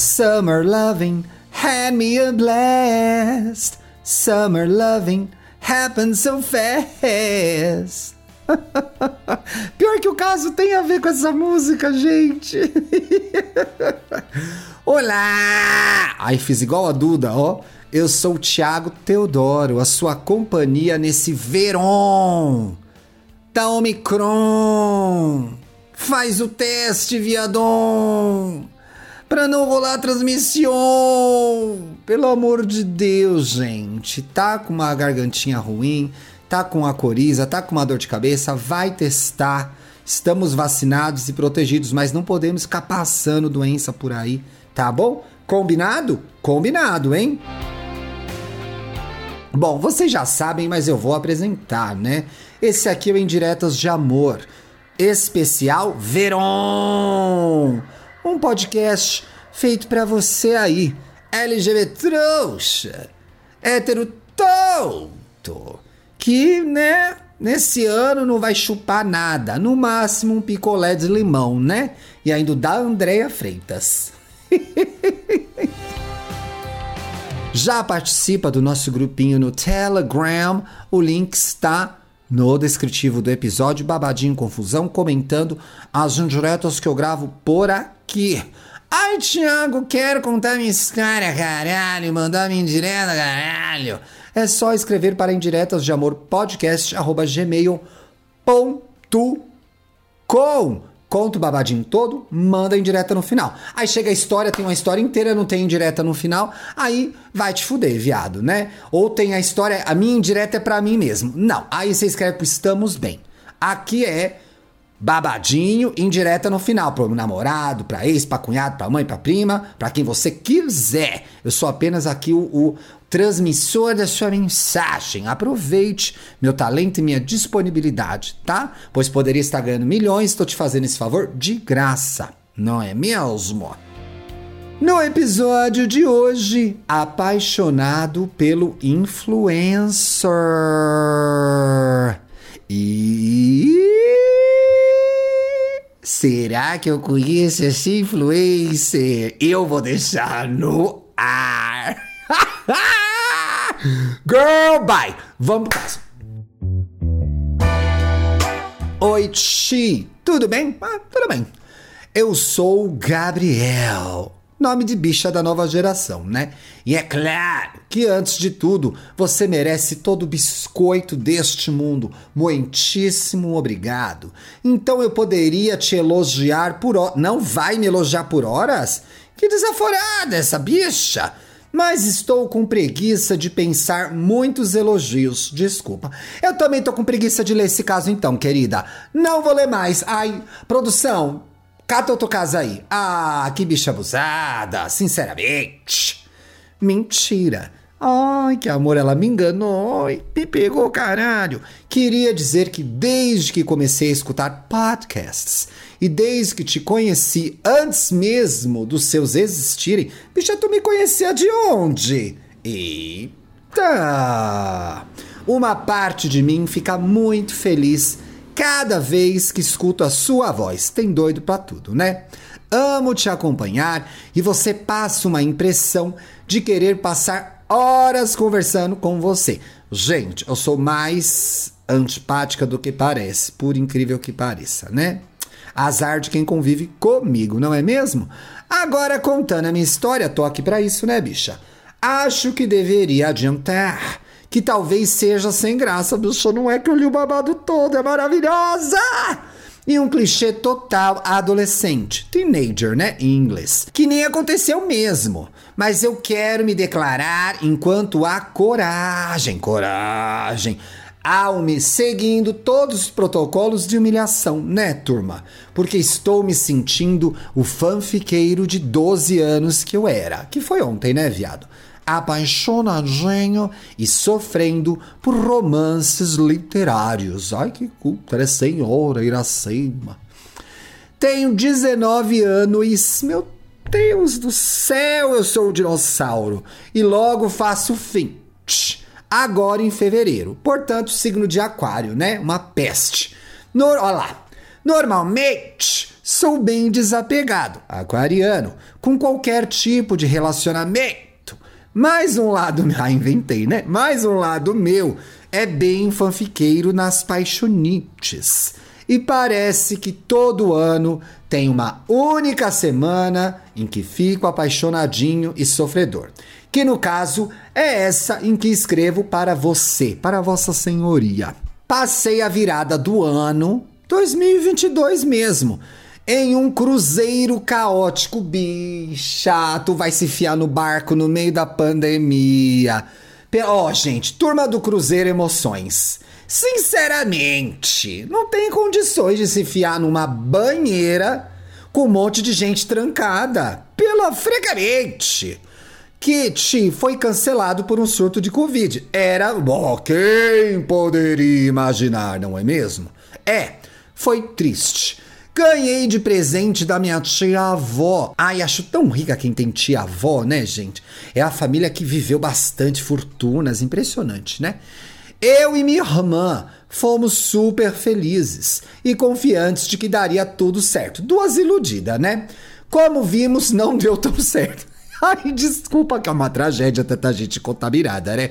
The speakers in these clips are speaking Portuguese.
Summer loving had me a blast. Summer loving happened so fast. Pior que o caso tem a ver com essa música, gente. Olá! Aí fiz igual a Duda, ó. Eu sou o Thiago Teodoro, a sua companhia nesse verão da Omicron. Faz o teste, viadão! Pra não rolar a transmissão! Pelo amor de Deus, gente. Tá com uma gargantinha ruim, tá com a coriza, tá com uma dor de cabeça, vai testar. Estamos vacinados e protegidos, mas não podemos ficar passando doença por aí, tá bom? Combinado? Combinado, hein? Bom, vocês já sabem, mas eu vou apresentar, né? Esse aqui é o Indiretas de Amor, especial Verão. Um podcast feito para você aí, LGBT trouxa, hétero tonto, que, né, nesse ano não vai chupar nada, no máximo um picolé de limão, né? E ainda da Andréia Freitas. Já participa do nosso grupinho no Telegram, o link está no descritivo do episódio Babadinho Confusão, comentando as indiretas que eu gravo por aqui. Ai, Thiago, quero contar minha história, caralho, mandar minha indireta, caralho. É só escrever para indiretas de amor podcast arroba gmail.com. Conta o babadinho todo, manda indireta no final. Aí chega a história, tem uma história inteira, não tem indireta no final, aí vai te fuder, viado, né? Ou tem a história, a minha indireta é para mim mesmo. Não, aí você escreve pro Estamos Bem. Aqui é babadinho, indireta no final, pro namorado, pra ex, pra cunhado, pra mãe, pra prima, pra quem você quiser. Eu sou apenas aqui o, o transmissor da sua mensagem. Aproveite meu talento e minha disponibilidade, tá? Pois poderia estar ganhando milhões, estou te fazendo esse favor de graça, não é mesmo? No episódio de hoje, apaixonado pelo influencer. E será que eu conheço esse influencer? Eu vou deixar no Girl, bye! Vamos pro caso. Oi, Chi. Tudo bem? Ah, tudo bem. Eu sou Gabriel. Nome de bicha da nova geração, né? E é claro que, antes de tudo, você merece todo o biscoito deste mundo. Muitíssimo obrigado. Então eu poderia te elogiar por horas. Não vai me elogiar por horas? Que desaforada essa bicha! Mas estou com preguiça de pensar muitos elogios. Desculpa. Eu também tô com preguiça de ler esse caso então, querida. Não vou ler mais. Ai, produção, cata outro caso aí. Ah, que bicha abusada, sinceramente. Mentira. Ai, que amor, ela me enganou. Me pegou, caralho. Queria dizer que desde que comecei a escutar podcasts e desde que te conheci antes mesmo dos seus existirem, bicha, tu me conhecia de onde? Eita! Uma parte de mim fica muito feliz cada vez que escuto a sua voz. Tem doido pra tudo, né? Amo te acompanhar e você passa uma impressão de querer passar horas conversando com você. Gente, eu sou mais antipática do que parece, por incrível que pareça, né? Azar de quem convive comigo, não é mesmo? Agora, contando a minha história, tô aqui pra isso, né, bicha? Acho que deveria adiantar que talvez seja sem graça, bicha. Não é que eu li o babado todo, é maravilhosa! E um clichê total adolescente, teenager, né, em inglês, que nem aconteceu mesmo. Mas eu quero me declarar enquanto há coragem, coragem, ao me seguindo todos os protocolos de humilhação, né, turma? Porque estou me sentindo o fanfiqueiro de 12 anos que eu era, que foi ontem, né, viado? Apaixonadinho e sofrendo por romances literários. Ai, que é senhora Iracema. Tenho 19 anos, meu Deus do céu, eu sou o dinossauro. E logo faço fim. Agora em fevereiro. Portanto, signo de aquário, né? Uma peste. Nor Olha lá. Normalmente, Sou bem desapegado, aquariano, com qualquer tipo de relacionamento. Mais um lado, ah, inventei, né? Mais um lado meu é bem fanfiqueiro nas paixonites. E parece que todo ano tem uma única semana em que fico apaixonadinho e sofredor. Que no caso é essa em que escrevo para você, para Vossa Senhoria. Passei a virada do ano 2022 mesmo em um cruzeiro caótico, bicha. Tu vai se fiar no barco no meio da pandemia. Ó, oh, gente, turma do Cruzeiro Emoções. Sinceramente, não tem condições de se fiar numa banheira com um monte de gente trancada. Pela fregamente. Kit foi cancelado por um surto de Covid. Era. Oh, quem poderia imaginar, não é mesmo? É, foi triste. Ganhei de presente da minha tia-avó. Ai, acho tão rica quem tem tia-avó, né, gente? É a família que viveu bastante fortunas, impressionante, né? Eu e minha irmã fomos super felizes e confiantes de que daria tudo certo. Duas iludidas, né? Como vimos, não deu tão certo. Ai, desculpa que é uma tragédia tanta gente contaminada, né?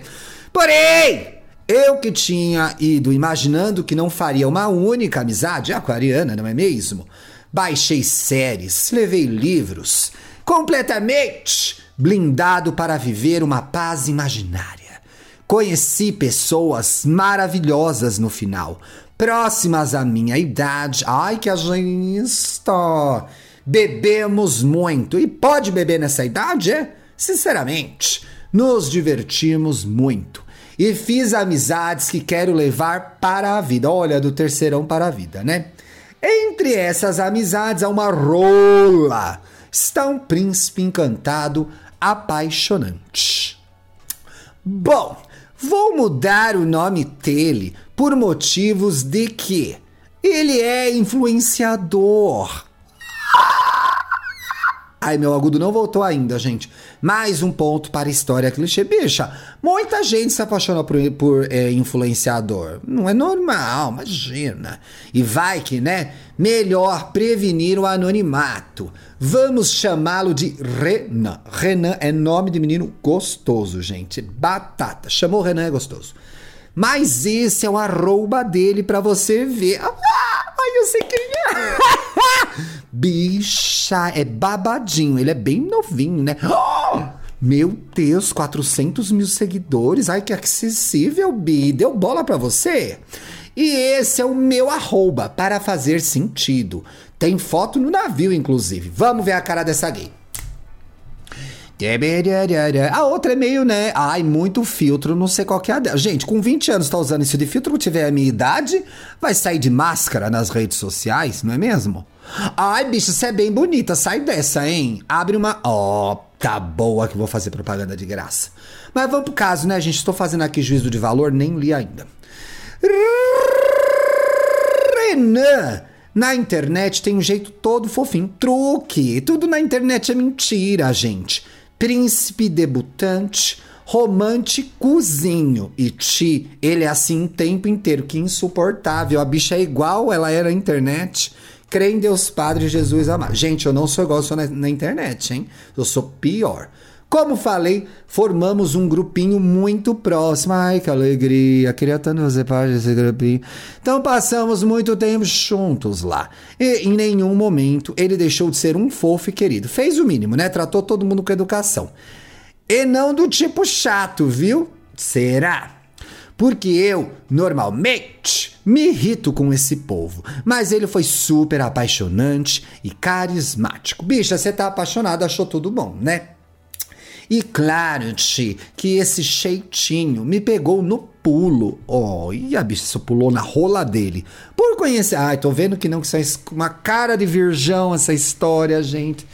Porém, eu que tinha ido imaginando que não faria uma única amizade aquariana, não é mesmo? Baixei séries, levei livros, completamente blindado para viver uma paz imaginária. Conheci pessoas maravilhosas no final, próximas à minha idade. Ai, que agista! Bebemos muito. E pode beber nessa idade, é? Sinceramente, nos divertimos muito e fiz amizades que quero levar para a vida. Olha, do terceirão para a vida, né? Entre essas amizades há uma rola. Está um príncipe encantado, apaixonante. Bom, vou mudar o nome dele por motivos de que ele é influenciador. Ai, meu agudo não voltou ainda, gente. Mais um ponto para história clichê. Bicha, muita gente se apaixona por, por é, influenciador. Não é normal, imagina. E vai que, né? Melhor prevenir o anonimato. Vamos chamá-lo de Renan. Renan é nome de menino gostoso, gente. Batata. Chamou Renan, é gostoso. Mas esse é o arroba dele para você ver. Ah, ai, eu sei quem é. Bicha, é babadinho. Ele é bem novinho, né? Oh, meu Deus, 400 mil seguidores. Ai, que acessível, Bi. Deu bola pra você? E esse é o meu arroba, para fazer sentido. Tem foto no navio, inclusive. Vamos ver a cara dessa gay. A outra é meio, né? Ai, muito filtro, não sei qual que é a dela. Gente, com 20 anos tá usando isso de filtro, tiver a minha idade, vai sair de máscara nas redes sociais, não é mesmo? Ai, bicho, você é bem bonita, sai dessa, hein? Abre uma. Ó, oh, tá boa que vou fazer propaganda de graça. Mas vamos pro caso, né, gente? Estou fazendo aqui juízo de valor, nem li ainda. Renan! Na internet tem um jeito todo fofinho. Truque! Tudo na internet é mentira, gente. Príncipe debutante, românticozinho. E Ti, ele é assim o tempo inteiro, que insuportável. A bicha é igual ela era na internet. Crê em Deus Padre Jesus amado. Gente, eu não sou igual sou na, na internet, hein? Eu sou pior. Como falei, formamos um grupinho muito próximo. Ai, que alegria. Queria tanto fazer parte desse grupinho. Então passamos muito tempo juntos lá. E em nenhum momento ele deixou de ser um fofo e querido. Fez o mínimo, né? Tratou todo mundo com educação. E não do tipo chato, viu? Será? Porque eu, normalmente, me irrito com esse povo. Mas ele foi super apaixonante e carismático. Bicha, você tá apaixonado, achou tudo bom, né? E claro, Ti, que esse cheitinho me pegou no pulo. Oh, e a bicha pulou na rola dele. Por conhecer. Ai, tô vendo que não, que isso é uma cara de virgão essa história, gente.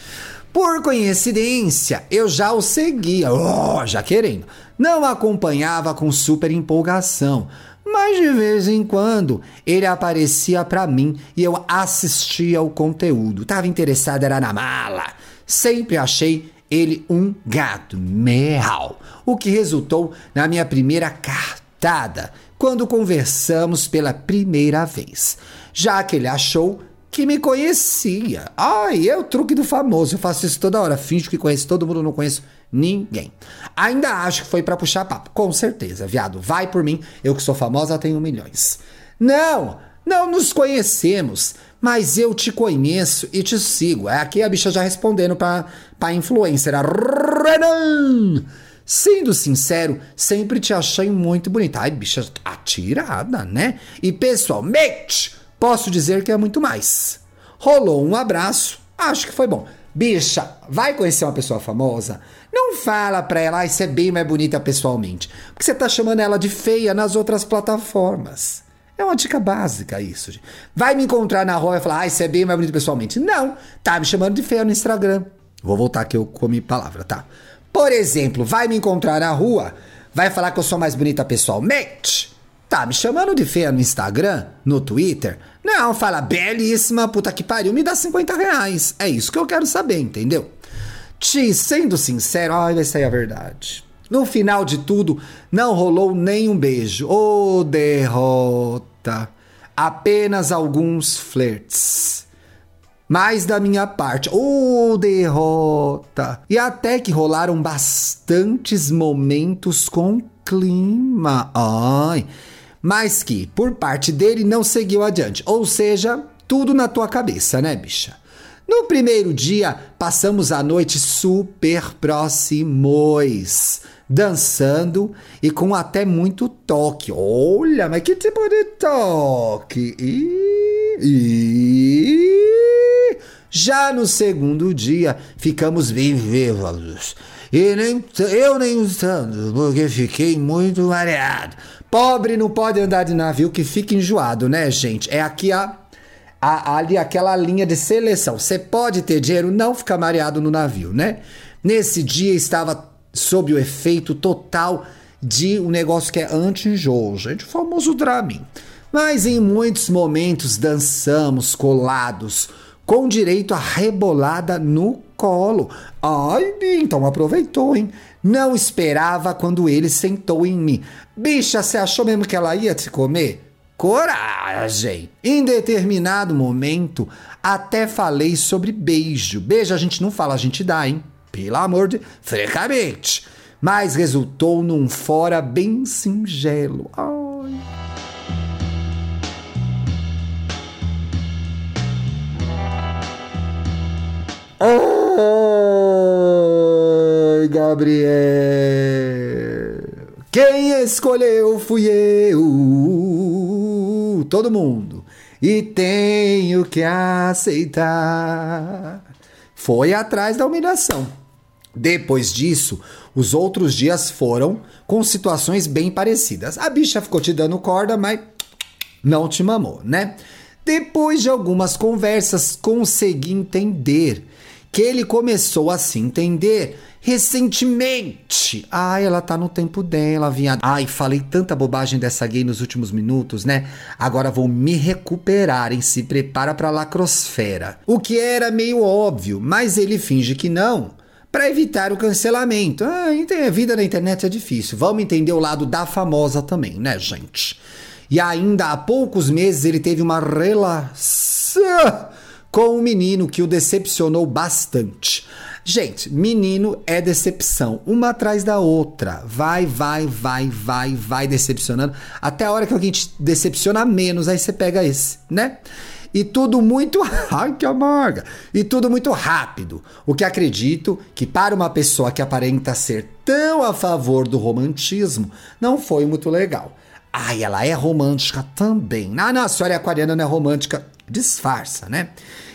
Por coincidência, eu já o seguia, oh, já querendo. Não acompanhava com super empolgação, mas de vez em quando ele aparecia para mim e eu assistia ao conteúdo. Tava interessado era na mala. Sempre achei ele um gato meal, o que resultou na minha primeira cartada quando conversamos pela primeira vez, já que ele achou que me conhecia. Ai, é o truque do famoso. Eu faço isso toda hora. Finjo que conheço todo mundo, não conheço ninguém. Ainda acho que foi para puxar papo. Com certeza, viado. Vai por mim. Eu que sou famosa tenho milhões. Não, não nos conhecemos. Mas eu te conheço e te sigo. É aqui a bicha já respondendo pra, pra influencer. A Renan! Sendo sincero, sempre te achei muito bonita. Ai, bicha atirada, né? E pessoalmente Posso dizer que é muito mais. Rolou um abraço, acho que foi bom. Bicha, vai conhecer uma pessoa famosa? Não fala pra ela, ai, você é bem mais bonita pessoalmente. Porque você tá chamando ela de feia nas outras plataformas. É uma dica básica isso. Vai me encontrar na rua e falar, ai, você é bem mais bonita pessoalmente. Não, tá me chamando de feia no Instagram. Vou voltar que eu comi palavra, tá? Por exemplo, vai me encontrar na rua, vai falar que eu sou mais bonita pessoalmente. Tá me chamando de feia no Instagram, no Twitter? Não, fala belíssima, puta que pariu, me dá 50 reais. É isso que eu quero saber, entendeu? Te, sendo sincero, ai, vai sair a verdade. No final de tudo, não rolou nem um beijo. Ô, oh, derrota. Apenas alguns flirts. Mais da minha parte, ô oh, derrota! E até que rolaram bastantes momentos com clima. Ai, mas que, por parte dele, não seguiu adiante. Ou seja, tudo na tua cabeça, né, bicha? No primeiro dia, passamos a noite super próximos, dançando e com até muito toque. Olha, mas que tipo de toque! E, e... Já no segundo dia, ficamos bem vivos. E nem eu nem tanto, porque fiquei muito mareado. Pobre não pode andar de navio que fica enjoado, né, gente? É aqui a, a, ali aquela linha de seleção. Você pode ter dinheiro, não ficar mareado no navio, né? Nesse dia estava sob o efeito total de um negócio que é anti-enjoo, gente, o famoso Dramin. Mas em muitos momentos dançamos colados, com direito a rebolada no colo. Ai, então aproveitou, hein? Não esperava quando ele sentou em mim. Bicha, você achou mesmo que ela ia te comer? Coragem! Em determinado momento, até falei sobre beijo. Beijo a gente não fala, a gente dá, hein? Pelo amor de. Frecamente! Mas resultou num fora bem singelo. Ai. Oh! Gabriel. Quem escolheu fui eu. Todo mundo. E tenho que aceitar. Foi atrás da humilhação. Depois disso, os outros dias foram com situações bem parecidas. A bicha ficou te dando corda, mas não te mamou, né? Depois de algumas conversas, consegui entender que ele começou a se entender recentemente. Ai, ela tá no tempo dela, viado. Ai, falei tanta bobagem dessa gay nos últimos minutos, né? Agora vou me recuperar, em Se prepara pra lacrosfera. O que era meio óbvio, mas ele finge que não para evitar o cancelamento. Ah, a vida na internet é difícil. Vamos entender o lado da famosa também, né, gente? E ainda há poucos meses ele teve uma relação com um menino que o decepcionou bastante. Gente, menino é decepção, uma atrás da outra. Vai, vai, vai, vai, vai decepcionando. Até a hora que alguém te decepciona menos, aí você pega esse, né? E tudo muito. Ai, que amarga! E tudo muito rápido. O que acredito que, para uma pessoa que aparenta ser tão a favor do romantismo, não foi muito legal. Ai, ela é romântica também. Ah, não, a senhora é aquariana, não é romântica. Disfarça, né?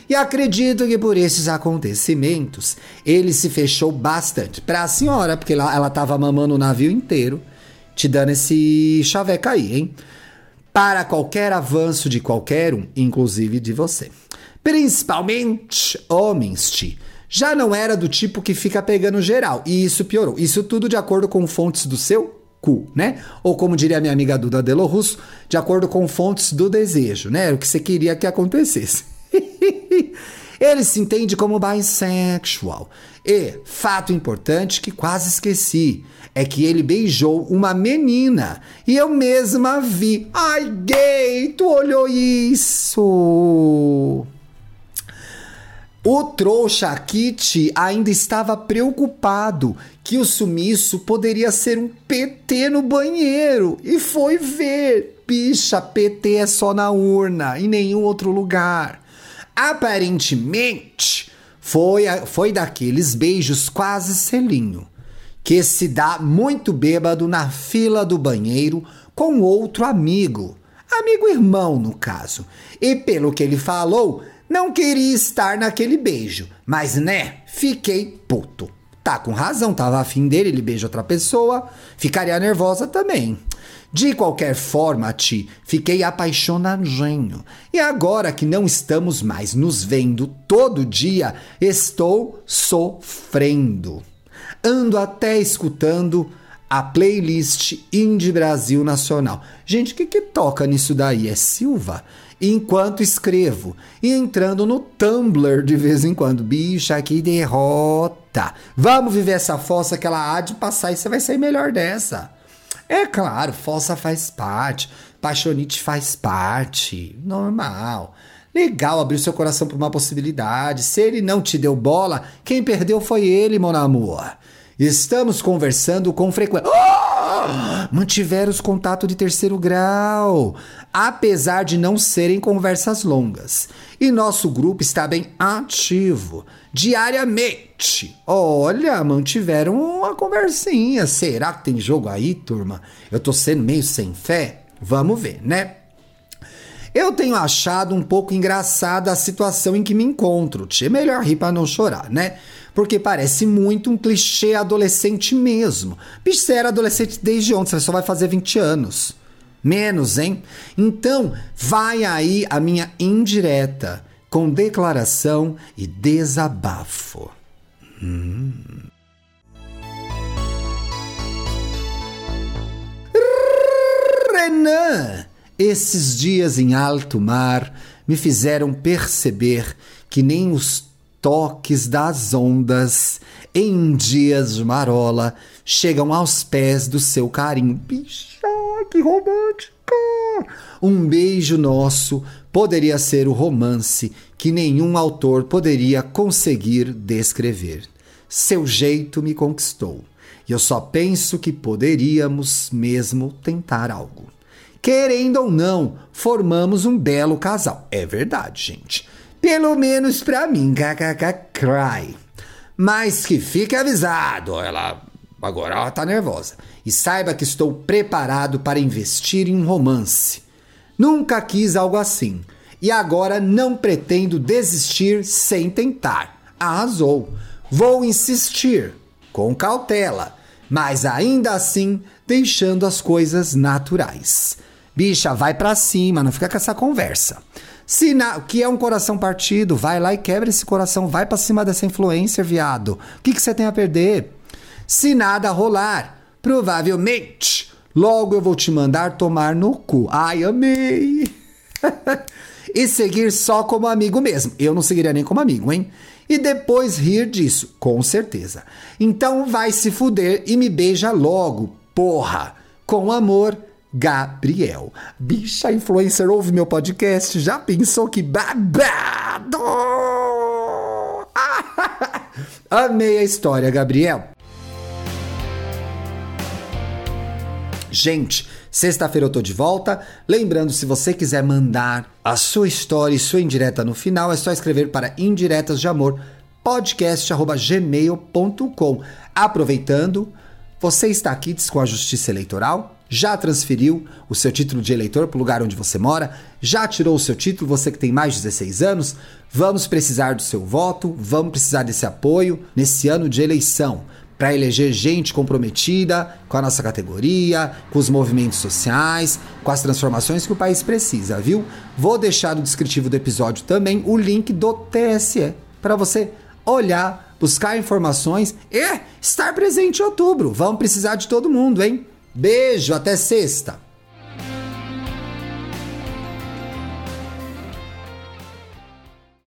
E acredito que por esses acontecimentos ele se fechou bastante para a senhora, porque ela estava mamando o navio inteiro, te dando esse chaveco aí, hein? Para qualquer avanço de qualquer um, inclusive de você. Principalmente homens, Ti. Já não era do tipo que fica pegando geral, e isso piorou. Isso tudo de acordo com fontes do seu cu, né? Ou como diria minha amiga Duda Delo Russo, de acordo com fontes do desejo, né? O que você queria que acontecesse. Ele se entende como bissexual. E, fato importante que quase esqueci, é que ele beijou uma menina. E eu mesma vi. Ai, gay, tu olhou isso? O trouxa Kit ainda estava preocupado que o sumiço poderia ser um PT no banheiro e foi ver. Bicha, PT é só na urna, em nenhum outro lugar. Aparentemente, foi, foi daqueles beijos quase selinho, que se dá muito bêbado na fila do banheiro com outro amigo, amigo irmão no caso. E pelo que ele falou, não queria estar naquele beijo, mas né, fiquei puto. Tá com razão, tava afim dele, ele beija outra pessoa, ficaria nervosa também. De qualquer forma, Ti, fiquei apaixonadinho. E agora que não estamos mais nos vendo todo dia, estou sofrendo. Ando até escutando a playlist Indie Brasil Nacional. Gente, o que, que toca nisso daí? É Silva? Enquanto escrevo e entrando no Tumblr de vez em quando. Bicha, que derrota! Vamos viver essa fossa que ela há de passar e você vai sair melhor dessa. É claro, fossa faz parte, paixonite faz parte, normal. Legal abrir seu coração para uma possibilidade. Se ele não te deu bola, quem perdeu foi ele, mon amor. Estamos conversando com frequência. Oh! Mantiveram os contatos de terceiro grau, apesar de não serem conversas longas. E nosso grupo está bem ativo, diariamente. Olha, mantiveram uma conversinha. Será que tem jogo aí, turma? Eu tô sendo meio sem fé? Vamos ver, né? Eu tenho achado um pouco engraçada a situação em que me encontro. É melhor rir para não chorar, né? Porque parece muito um clichê adolescente mesmo. Bicho, você era adolescente desde ontem, você só vai fazer 20 anos. Menos, hein? Então, vai aí a minha indireta com declaração e desabafo. Hum. Renan! Esses dias em alto mar me fizeram perceber que nem os toques das ondas em dias de marola chegam aos pés do seu carinho. Bicha, que romântica! Um beijo nosso poderia ser o romance que nenhum autor poderia conseguir descrever. Seu jeito me conquistou. E eu só penso que poderíamos mesmo tentar algo. Querendo ou não, formamos um belo casal. É verdade, gente. Pelo menos pra mim, kkk cry. Mas que fique avisado, ela agora ela tá nervosa. E saiba que estou preparado para investir em um romance. Nunca quis algo assim. E agora não pretendo desistir sem tentar. Arrasou. Vou insistir, com cautela, mas ainda assim deixando as coisas naturais. Bicha, vai para cima, não fica com essa conversa. Se na, que é um coração partido, vai lá e quebra esse coração, vai para cima dessa influencer, viado. O que, que você tem a perder? Se nada rolar, provavelmente, logo eu vou te mandar tomar no cu. Ai, amei! e seguir só como amigo mesmo. Eu não seguiria nem como amigo, hein? E depois rir disso, com certeza. Então vai se fuder e me beija logo, porra! Com amor Gabriel. Bicha influencer ouve meu podcast, já pensou que babado? Amei a história, Gabriel. Gente, sexta-feira eu tô de volta. Lembrando, se você quiser mandar a sua história e sua indireta no final, é só escrever para indiretas de amor podcast@gmail.com. Aproveitando, você está aqui com a Justiça Eleitoral? Já transferiu o seu título de eleitor para o lugar onde você mora, já tirou o seu título, você que tem mais de 16 anos, vamos precisar do seu voto, vamos precisar desse apoio nesse ano de eleição para eleger gente comprometida com a nossa categoria, com os movimentos sociais, com as transformações que o país precisa, viu? Vou deixar no descritivo do episódio também o link do TSE para você olhar, buscar informações e estar presente em outubro. Vamos precisar de todo mundo, hein? Beijo, até sexta!